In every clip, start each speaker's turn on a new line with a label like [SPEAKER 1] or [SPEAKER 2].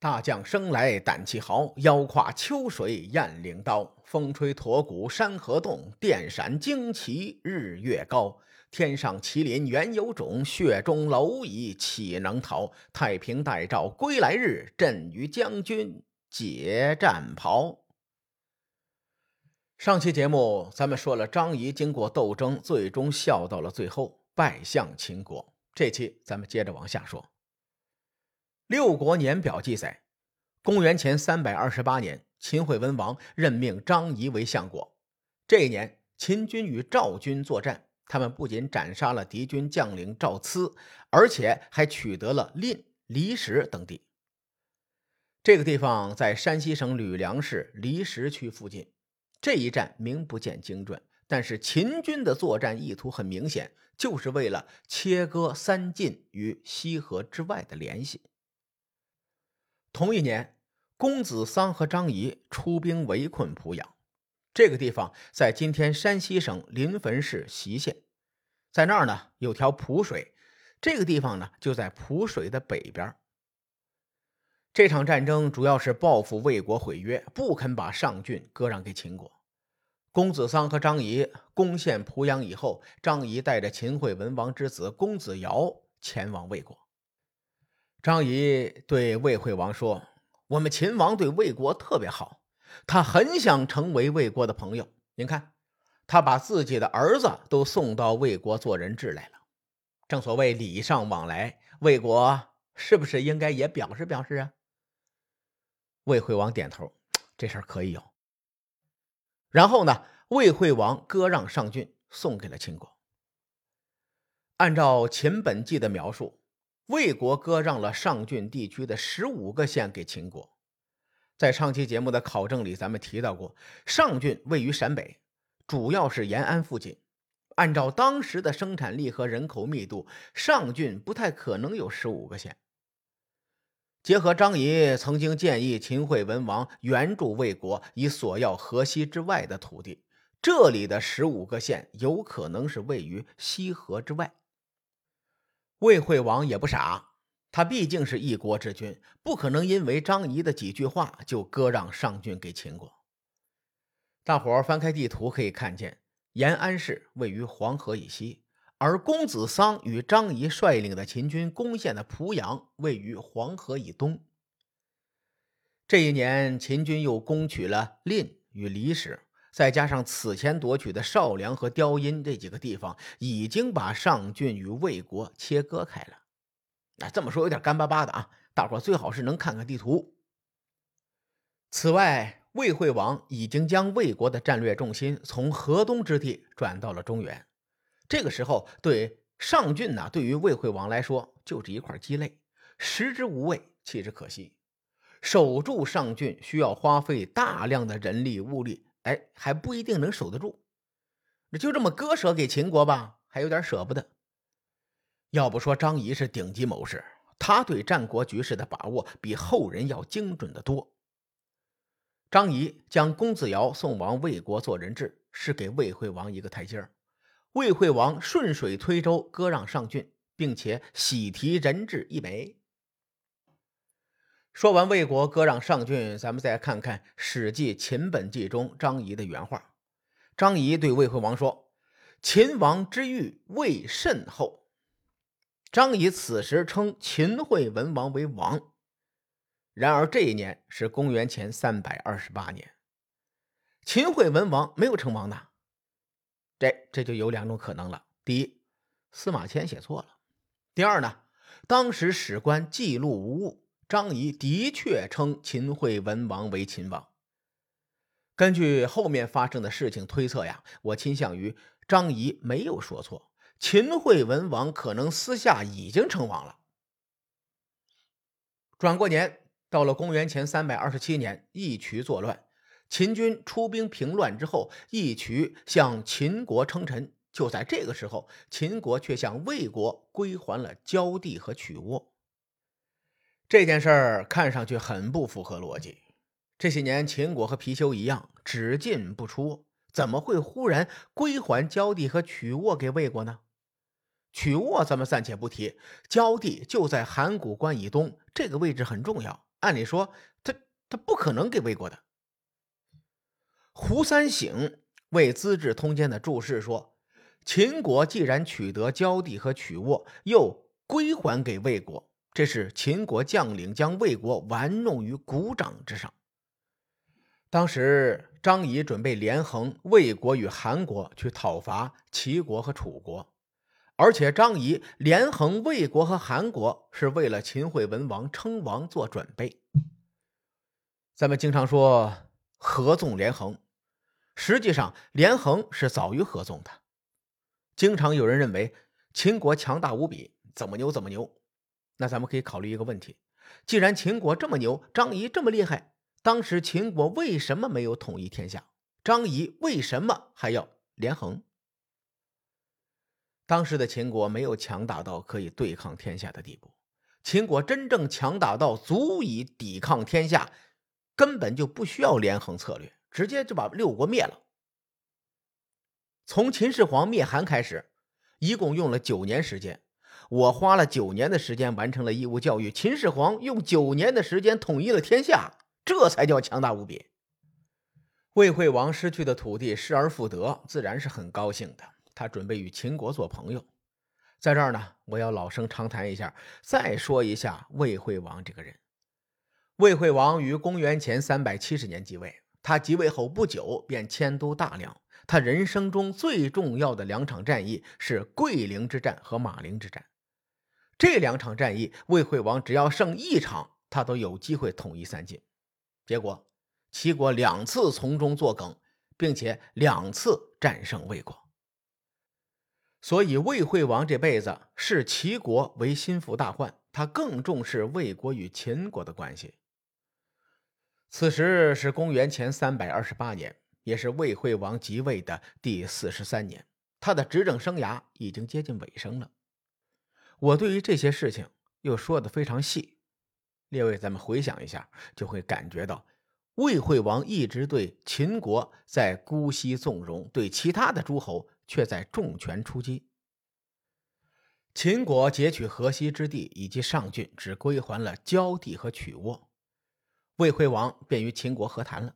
[SPEAKER 1] 大将生来胆气豪，腰挎秋水雁翎刀。风吹驼骨山河动，电闪旌旗日月高。天上麒麟原有种，血中蝼蚁岂能逃？太平待诏归来日，朕与将军解战袍。上期节目咱们说了，张仪经过斗争，最终笑到了最后，拜相秦国。这期咱们接着往下说。六国年表记载，公元前三百二十八年，秦惠文王任命张仪为相国。这一年，秦军与赵军作战，他们不仅斩杀了敌军将领赵疵，而且还取得了蔺、离石等地。这个地方在山西省吕梁市离石区附近。这一战名不见经传，但是秦军的作战意图很明显，就是为了切割三晋与西河之外的联系。同一年，公子桑和张仪出兵围困濮阳。这个地方在今天山西省临汾市隰县，在那儿呢有条濮水，这个地方呢就在濮水的北边。这场战争主要是报复魏国毁约，不肯把上郡割让给秦国。公子桑和张仪攻陷濮阳以后，张仪带着秦惠文王之子公子瑶前往魏国。张仪对魏惠王说：“我们秦王对魏国特别好，他很想成为魏国的朋友。您看，他把自己的儿子都送到魏国做人质来了。正所谓礼尚往来，魏国是不是应该也表示表示啊？”魏惠王点头：“这事儿可以有。”然后呢，魏惠王割让上郡，送给了秦国。按照秦本纪的描述。魏国割让了上郡地区的十五个县给秦国。在上期节目的考证里，咱们提到过，上郡位于陕北，主要是延安附近。按照当时的生产力和人口密度，上郡不太可能有十五个县。结合张仪曾经建议秦惠文王援助魏国，以索要河西之外的土地，这里的十五个县有可能是位于西河之外。魏惠王也不傻，他毕竟是一国之君，不可能因为张仪的几句话就割让上郡给秦国。大伙翻开地图可以看见，延安市位于黄河以西，而公子桑与张仪率领的秦军攻陷的濮阳位于黄河以东。这一年，秦军又攻取了蔺与离石。再加上此前夺取的少梁和雕阴这几个地方，已经把上郡与魏国切割开了。那这么说有点干巴巴的啊！大伙最好是能看看地图。此外，魏惠王已经将魏国的战略重心从河东之地转到了中原。这个时候，对上郡呢，对于魏惠王来说就是一块鸡肋，食之无味，弃之可惜。守住上郡需要花费大量的人力物力。哎，还不一定能守得住，那就这么割舍给秦国吧，还有点舍不得。要不说张仪是顶级谋士，他对战国局势的把握比后人要精准的多。张仪将公子瑶送往魏国做人质，是给魏惠王一个台阶儿。魏惠王顺水推舟割让上郡，并且喜提人质一枚。说完魏国割让上郡，咱们再看看《史记·秦本纪》中张仪的原话。张仪对魏惠王说：“秦王之欲魏甚厚。”张仪此时称秦惠文王为王。然而这一年是公元前三百二十八年，秦惠文王没有称王呢。这这就有两种可能了：第一，司马迁写错了；第二呢，当时史官记录无误。张仪的确称秦惠文王为秦王。根据后面发生的事情推测呀，我倾向于张仪没有说错，秦惠文王可能私下已经称王了。转过年，到了公元前三百二十七年，义渠作乱，秦军出兵平乱之后，义渠向秦国称臣。就在这个时候，秦国却向魏国归还了焦地和曲沃。这件事儿看上去很不符合逻辑。这些年，秦国和貔貅一样只进不出，怎么会忽然归还焦地和曲沃给魏国呢？曲沃咱们暂且不提，焦地就在函谷关以东，这个位置很重要。按理说他他不可能给魏国的。胡三省为《资治通鉴》的注释说：“秦国既然取得交地和曲沃，又归还给魏国，这是秦国将领将魏国玩弄于股掌之上。”当时张仪准备连横魏国与韩国去讨伐齐国和楚国，而且张仪连横魏国和韩国是为了秦惠文王称王做准备。咱们经常说合纵连横，实际上连横是早于合纵的。经常有人认为秦国强大无比，怎么牛怎么牛。那咱们可以考虑一个问题：既然秦国这么牛，张仪这么厉害。当时秦国为什么没有统一天下？张仪为什么还要连横？当时的秦国没有强大到可以对抗天下的地步。秦国真正强大到足以抵抗天下，根本就不需要连横策略，直接就把六国灭了。从秦始皇灭韩开始，一共用了九年时间。我花了九年的时间完成了义务教育，秦始皇用九年的时间统一了天下。这才叫强大无比。魏惠王失去的土地失而复得，自然是很高兴的。他准备与秦国做朋友。在这儿呢，我要老生常谈一下，再说一下魏惠王这个人。魏惠王于公元前三百七十年即位，他即位后不久便迁都大梁。他人生中最重要的两场战役是桂陵之战和马陵之战。这两场战役，魏惠王只要胜一场，他都有机会统一三晋。结果，齐国两次从中作梗，并且两次战胜魏国。所以，魏惠王这辈子视齐国为心腹大患，他更重视魏国与秦国的关系。此时是公元前三百二十八年，也是魏惠王即位的第四十三年，他的执政生涯已经接近尾声了。我对于这些事情又说的非常细。列位，咱们回想一下，就会感觉到魏惠王一直对秦国在姑息纵容，对其他的诸侯却在重拳出击。秦国截取河西之地以及上郡，只归还了交地和曲沃，魏惠王便与秦国和谈了。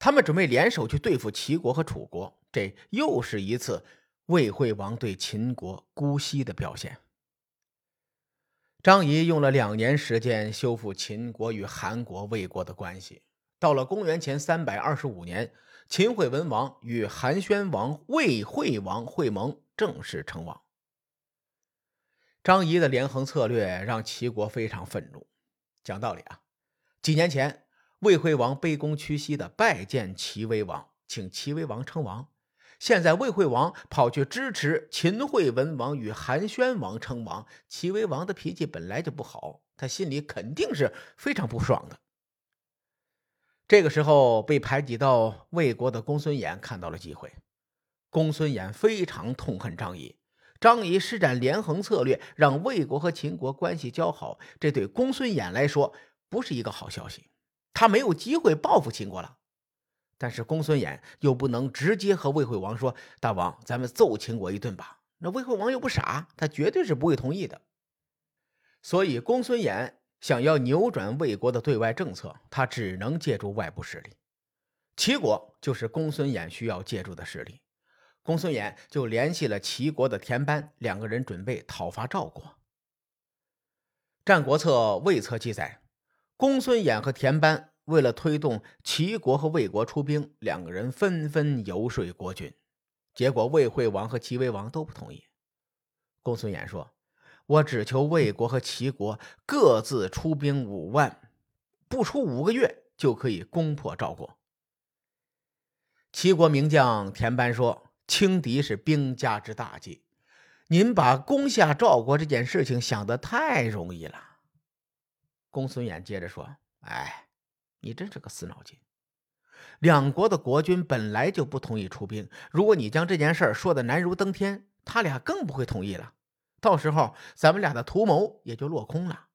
[SPEAKER 1] 他们准备联手去对付齐国和楚国，这又是一次魏惠王对秦国姑息的表现。张仪用了两年时间修复秦国与韩国、魏国的关系。到了公元前三百二十五年，秦惠文王与韩宣王魏惠王会盟，正式称王。张仪的连横策略让齐国非常愤怒。讲道理啊，几年前魏惠王卑躬屈膝的拜见齐威王，请齐威王称王。现在魏惠王跑去支持秦惠文王与韩宣王称王，齐威王的脾气本来就不好，他心里肯定是非常不爽的。这个时候，被排挤到魏国的公孙衍看到了机会。公孙衍非常痛恨张仪，张仪施展连横策略，让魏国和秦国关系交好，这对公孙衍来说不是一个好消息，他没有机会报复秦国了。但是公孙衍又不能直接和魏惠王说：“大王，咱们揍秦国一顿吧。”那魏惠王又不傻，他绝对是不会同意的。所以公孙衍想要扭转魏国的对外政策，他只能借助外部势力。齐国就是公孙衍需要借助的势力。公孙衍就联系了齐国的田班，两个人准备讨伐赵国。《战国策·魏策》记载，公孙衍和田班。为了推动齐国和魏国出兵，两个人纷纷游说国君，结果魏惠王和齐威王都不同意。公孙衍说：“我只求魏国和齐国各自出兵五万，不出五个月就可以攻破赵国。”齐国名将田班说：“轻敌是兵家之大忌，您把攻下赵国这件事情想得太容易了。”公孙衍接着说：“哎。”你真是个死脑筋！两国的国君本来就不同意出兵，如果你将这件事说的难如登天，他俩更不会同意了。到时候咱们俩的图谋也就落空了。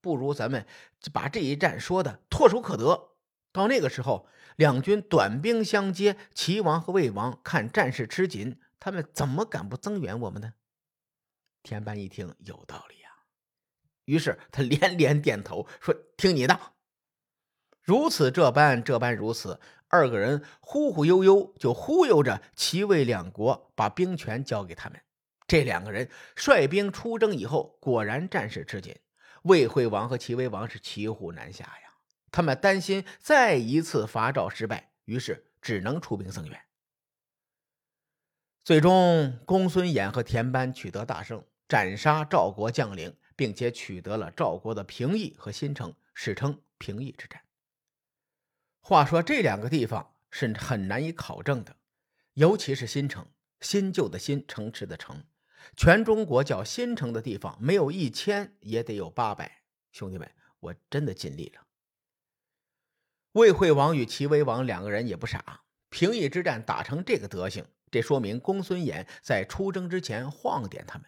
[SPEAKER 1] 不如咱们把这一战说的唾手可得。到那个时候，两军短兵相接，齐王和魏王看战事吃紧，他们怎么敢不增援我们呢？田班一听，有道理呀。于是他连连点头说：“听你的。”如此这般，这般如此，二个人忽忽悠悠就忽悠着齐魏两国把兵权交给他们。这两个人率兵出征以后，果然战事吃紧，魏惠王和齐威王是骑虎难下呀。他们担心再一次伐赵失败，于是只能出兵增援。最终，公孙衍和田班取得大胜，斩杀赵国将领，并且取得了赵国的平邑和新城，史称平邑之战。话说这两个地方是很难以考证的，尤其是新城，新旧的新城池的城，全中国叫新城的地方没有一千也得有八百。兄弟们，我真的尽力了。魏惠王与齐威王两个人也不傻，平邑之战打成这个德行，这说明公孙衍在出征之前晃点他们。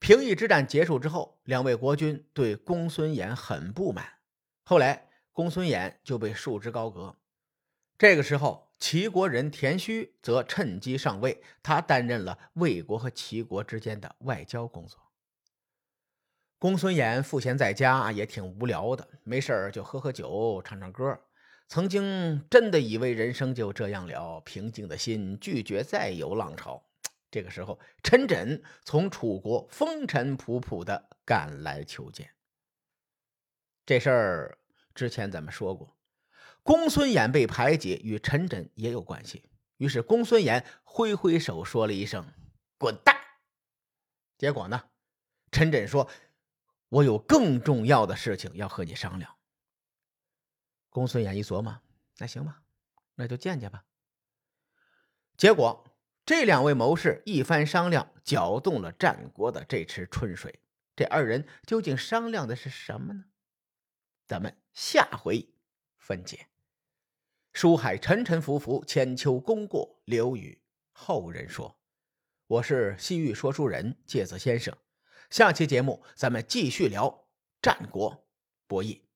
[SPEAKER 1] 平邑之战结束之后，两位国君对公孙衍很不满，后来。公孙衍就被束之高阁。这个时候，齐国人田须则趁机上位，他担任了魏国和齐国之间的外交工作。公孙衍赋闲在家也挺无聊的，没事就喝喝酒、唱唱歌。曾经真的以为人生就这样了，平静的心拒绝再有浪潮。这个时候，陈轸从楚国风尘仆仆的赶来求见。这事儿。之前咱们说过，公孙衍被排挤与陈轸也有关系。于是公孙衍挥挥手说了一声“滚蛋”。结果呢，陈轸说：“我有更重要的事情要和你商量。”公孙衍一琢磨，那行吧，那就见见吧。结果这两位谋士一番商量，搅动了战国的这池春水。这二人究竟商量的是什么呢？咱们下回分解。书海沉沉浮浮，千秋功过留与后人说。我是西域说书人介子先生。下期节目咱们继续聊战国博弈。